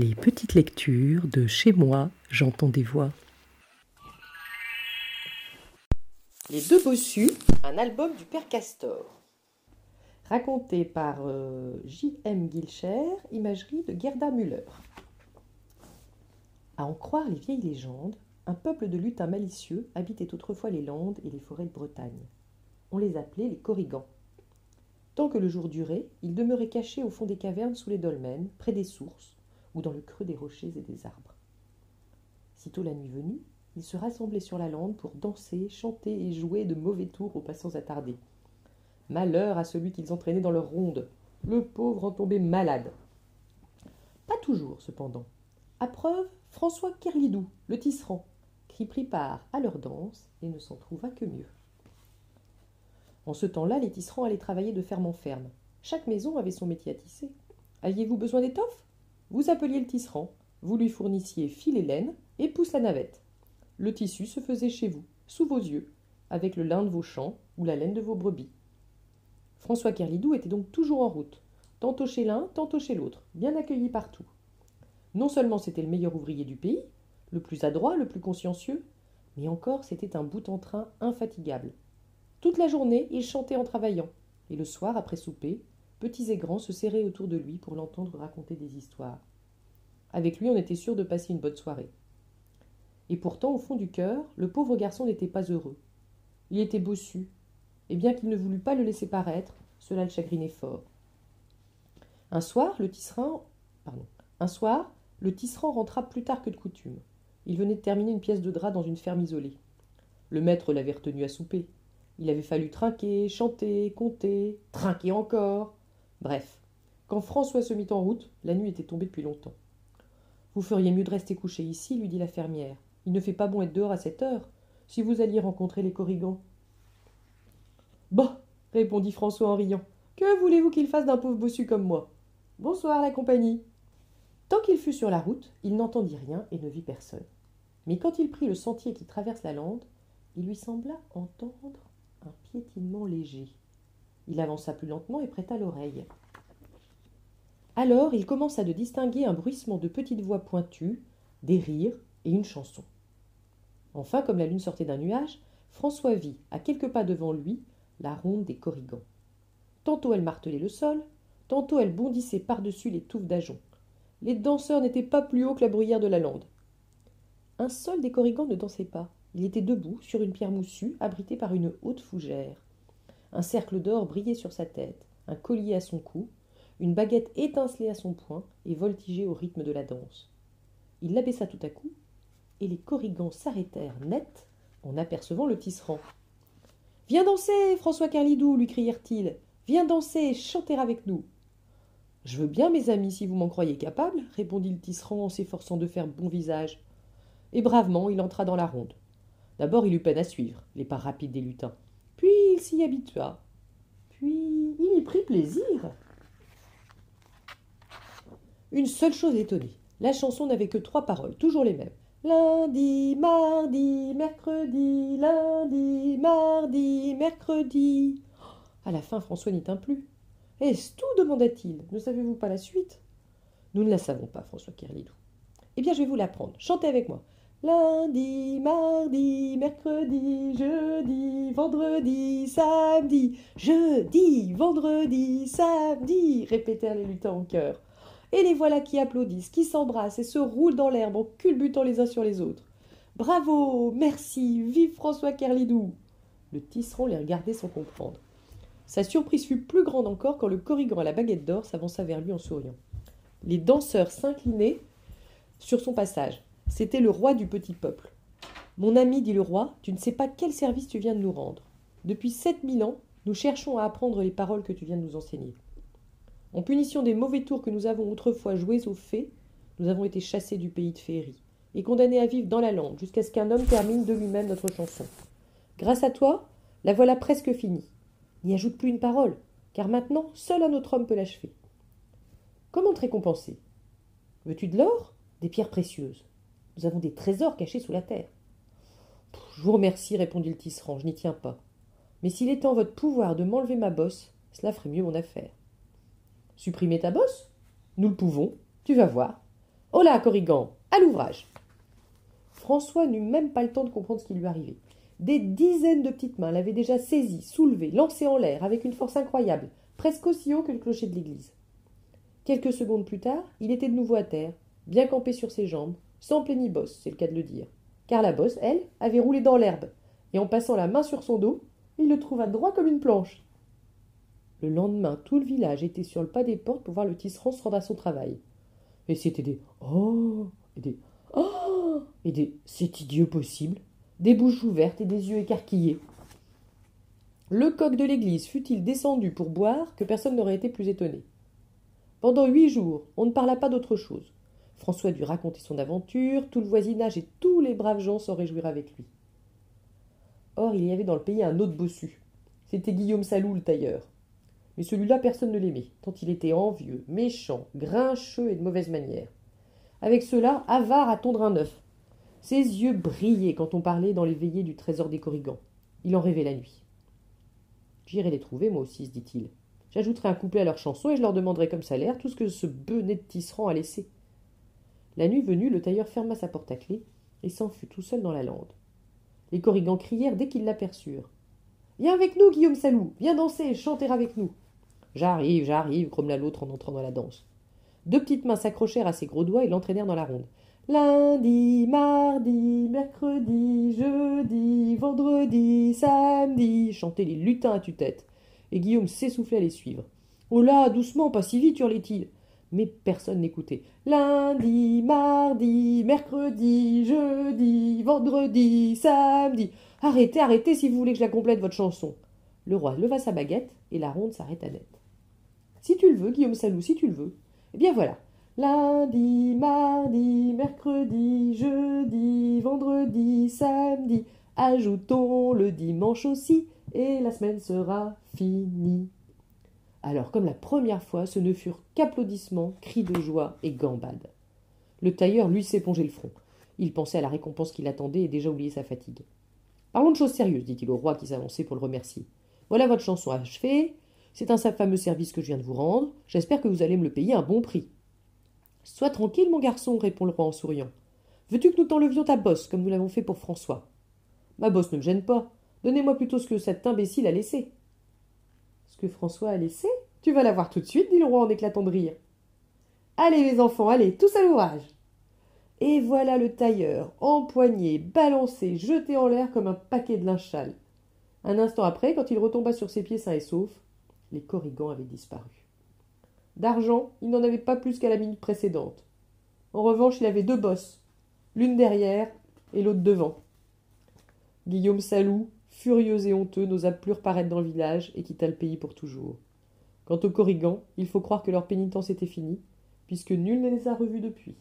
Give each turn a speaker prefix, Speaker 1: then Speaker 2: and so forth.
Speaker 1: Les petites lectures de Chez moi, j'entends des voix.
Speaker 2: Les deux bossus, un album du père Castor. Raconté par euh, J.M. Gilcher, imagerie de Gerda Müller. À en croire les vieilles légendes, un peuple de lutins malicieux habitait autrefois les Landes et les forêts de Bretagne. On les appelait les Corrigans. Tant que le jour durait, ils demeuraient cachés au fond des cavernes sous les dolmens, près des sources, ou dans le creux des rochers et des arbres. Sitôt la nuit venue, ils se rassemblaient sur la lande pour danser, chanter et jouer de mauvais tours aux passants attardés. Malheur à celui qu'ils entraînaient dans leur ronde. Le pauvre en tombait malade. Pas toujours, cependant. À preuve, François Kerlidou, le tisserand, qui prit part à leur danse et ne s'en trouva que mieux. En ce temps-là, les tisserands allaient travailler de ferme en ferme. Chaque maison avait son métier à tisser. Aviez-vous besoin d'étoffe Vous appeliez le tisserand, vous lui fournissiez fil et laine et pousse la navette. Le tissu se faisait chez vous, sous vos yeux, avec le lin de vos champs ou la laine de vos brebis. François Kerlidou était donc toujours en route, tantôt chez l'un, tantôt chez l'autre, bien accueilli partout. Non seulement c'était le meilleur ouvrier du pays, le plus adroit, le plus consciencieux, mais encore c'était un bout en train infatigable, toute la journée, il chantait en travaillant, et le soir, après souper, petits et grands se serraient autour de lui pour l'entendre raconter des histoires. Avec lui, on était sûr de passer une bonne soirée. Et pourtant, au fond du cœur, le pauvre garçon n'était pas heureux. Il était bossu, et bien qu'il ne voulût pas le laisser paraître, cela le chagrinait fort. Un soir, le tisserand, pardon, un soir, le tisserand rentra plus tard que de coutume. Il venait de terminer une pièce de drap dans une ferme isolée. Le maître l'avait retenu à souper. Il avait fallu trinquer, chanter, compter, trinquer encore. Bref, quand François se mit en route, la nuit était tombée depuis longtemps. Vous feriez mieux de rester couché ici, lui dit la fermière. Il ne fait pas bon être dehors à cette heure, si vous alliez rencontrer les corrigans. Bah répondit François en riant. Que voulez-vous qu'il fasse d'un pauvre bossu comme moi? Bonsoir, la compagnie. Tant qu'il fut sur la route, il n'entendit rien et ne vit personne. Mais quand il prit le sentier qui traverse la lande, il lui sembla entendre un piétinement léger. Il avança plus lentement et prêta l'oreille. Alors il commença de distinguer un bruissement de petites voix pointues, des rires et une chanson. Enfin, comme la lune sortait d'un nuage, François vit, à quelques pas devant lui, la ronde des corrigans. Tantôt elle martelait le sol, tantôt elle bondissait par-dessus les touffes d'ajoncs. Les danseurs n'étaient pas plus hauts que la bruyère de la lande. Un seul des corrigans ne dansait pas. Il était debout sur une pierre moussue, abritée par une haute fougère. Un cercle d'or brillait sur sa tête, un collier à son cou, une baguette étincelait à son poing et voltigeait au rythme de la danse. Il l'abaissa tout à coup, et les corrigans s'arrêtèrent net en apercevant le tisserand. Viens danser, François Carlidou, lui crièrent-ils. Viens danser, chanter avec nous. Je veux bien, mes amis, si vous m'en croyez capable, répondit le tisserand en s'efforçant de faire bon visage. Et bravement il entra dans la ronde. D'abord, il eut peine à suivre les pas rapides des lutins. Il s'y habitua. Puis il y prit plaisir. Une seule chose l'étonnait. La chanson n'avait que trois paroles, toujours les mêmes. Lundi, mardi, mercredi, lundi, mardi, mercredi. À la fin, François n'y tint plus. Est-ce tout demanda-t-il. Ne savez-vous pas la suite? Nous ne la savons pas, François Kerlidou. Eh bien, je vais vous l'apprendre. Chantez avec moi. Lundi, mardi, mercredi, jeudi, vendredi, samedi, jeudi, vendredi, samedi, répétèrent les lutins en chœur. Et les voilà qui applaudissent, qui s'embrassent et se roulent dans l'herbe en culbutant les uns sur les autres. Bravo, merci, vive François Kerlidou Le tisserand les regardait sans comprendre. Sa surprise fut plus grande encore quand le corrigan à la baguette d'or s'avança vers lui en souriant. Les danseurs s'inclinaient sur son passage. C'était le roi du petit peuple. Mon ami, dit le roi, tu ne sais pas quel service tu viens de nous rendre. Depuis sept mille ans, nous cherchons à apprendre les paroles que tu viens de nous enseigner. En punition des mauvais tours que nous avons autrefois joués aux fées, nous avons été chassés du pays de féerie et condamnés à vivre dans la lande jusqu'à ce qu'un homme termine de lui-même notre chanson. Grâce à toi, la voilà presque finie. N'y ajoute plus une parole, car maintenant seul un autre homme peut l'achever. Comment te récompenser? Veux-tu de l'or? Des pierres précieuses nous avons des trésors cachés sous la terre. Je vous remercie, répondit le tisserand, je n'y tiens pas. Mais s'il est en votre pouvoir de m'enlever ma bosse, cela ferait mieux mon affaire. Supprimer ta bosse? Nous le pouvons, tu vas voir. Hola, Corrigan, à l'ouvrage François n'eut même pas le temps de comprendre ce qui lui arrivait. Des dizaines de petites mains l'avaient déjà saisi, soulevé, lancé en l'air avec une force incroyable, presque aussi haut que le clocher de l'église. Quelques secondes plus tard, il était de nouveau à terre, bien campé sur ses jambes, sans bosse, c'est le cas de le dire, car la bosse, elle, avait roulé dans l'herbe, et en passant la main sur son dos, il le trouva droit comme une planche. Le lendemain, tout le village était sur le pas des portes pour voir le tisserand se rendre à son travail. Et c'était des Oh et des Oh et des C'est idiot possible des bouches ouvertes et des yeux écarquillés. Le coq de l'église fut-il descendu pour boire que personne n'aurait été plus étonné. Pendant huit jours, on ne parla pas d'autre chose. François dut raconter son aventure, tout le voisinage et tous les braves gens s'en réjouirent avec lui. Or, il y avait dans le pays un autre bossu. C'était Guillaume Salou, le tailleur. Mais celui-là, personne ne l'aimait, tant il était envieux, méchant, grincheux et de mauvaise manière. Avec cela, avare à tondre un œuf. Ses yeux brillaient quand on parlait dans les veillées du trésor des Corrigans. Il en rêvait la nuit. J'irai les trouver, moi aussi, se dit-il. J'ajouterai un couplet à leur chanson et je leur demanderai comme salaire tout ce que ce benet de tisserand a laissé. La nuit venue, le tailleur ferma sa porte à clé et s'en fut tout seul dans la lande. Les Corrigans crièrent dès qu'ils l'aperçurent. Viens avec nous, Guillaume Salou, viens danser et chanter avec nous. J'arrive, j'arrive, grommela l'autre en entrant dans la danse. Deux petites mains s'accrochèrent à ses gros doigts et l'entraînèrent dans la ronde. Lundi, mardi, mercredi, jeudi, vendredi, samedi, chantaient les lutins à tue-tête. Et Guillaume s'essoufflait à les suivre. Oh là, doucement, pas si vite, hurlait-il. Mais personne n'écoutait. Lundi, mardi, mercredi, jeudi, vendredi, samedi. Arrêtez, arrêtez si vous voulez que je la complète votre chanson. Le roi leva sa baguette et la ronde s'arrêta net. Si tu le veux, Guillaume Salou, si tu le veux. Eh bien voilà, Lundi, mardi, mercredi, jeudi, vendredi, samedi. Ajoutons le dimanche aussi, et la semaine sera finie. Alors, comme la première fois, ce ne furent qu'applaudissements, cris de joie et gambades. Le tailleur, lui, s'épongeait le front. Il pensait à la récompense qui l'attendait et déjà oublié sa fatigue. Parlons de choses sérieuses, dit-il au roi qui s'avançait pour le remercier. Voilà votre chanson achevée. C'est un fameux service que je viens de vous rendre. J'espère que vous allez me le payer un bon prix. Sois tranquille, mon garçon, répond le roi en souriant. Veux-tu que nous t'enlevions ta bosse, comme nous l'avons fait pour François? Ma bosse ne me gêne pas. Donnez-moi plutôt ce que cet imbécile a laissé. Que François a laissé Tu vas la voir tout de suite, dit le roi en éclatant de rire. Allez, mes enfants, allez, tous à l'ouvrage. Et voilà le tailleur, empoigné, balancé, jeté en l'air comme un paquet de linge Un instant après, quand il retomba sur ses pieds sains et saufs, les corrigans avaient disparu. D'argent, il n'en avait pas plus qu'à la minute précédente. En revanche, il avait deux bosses, l'une derrière et l'autre devant. Guillaume Salou, furieux et honteux, n'osa plus reparaître dans le village et quitta le pays pour toujours. Quant aux Corrigans, il faut croire que leur pénitence était finie, puisque nul ne les a revus depuis.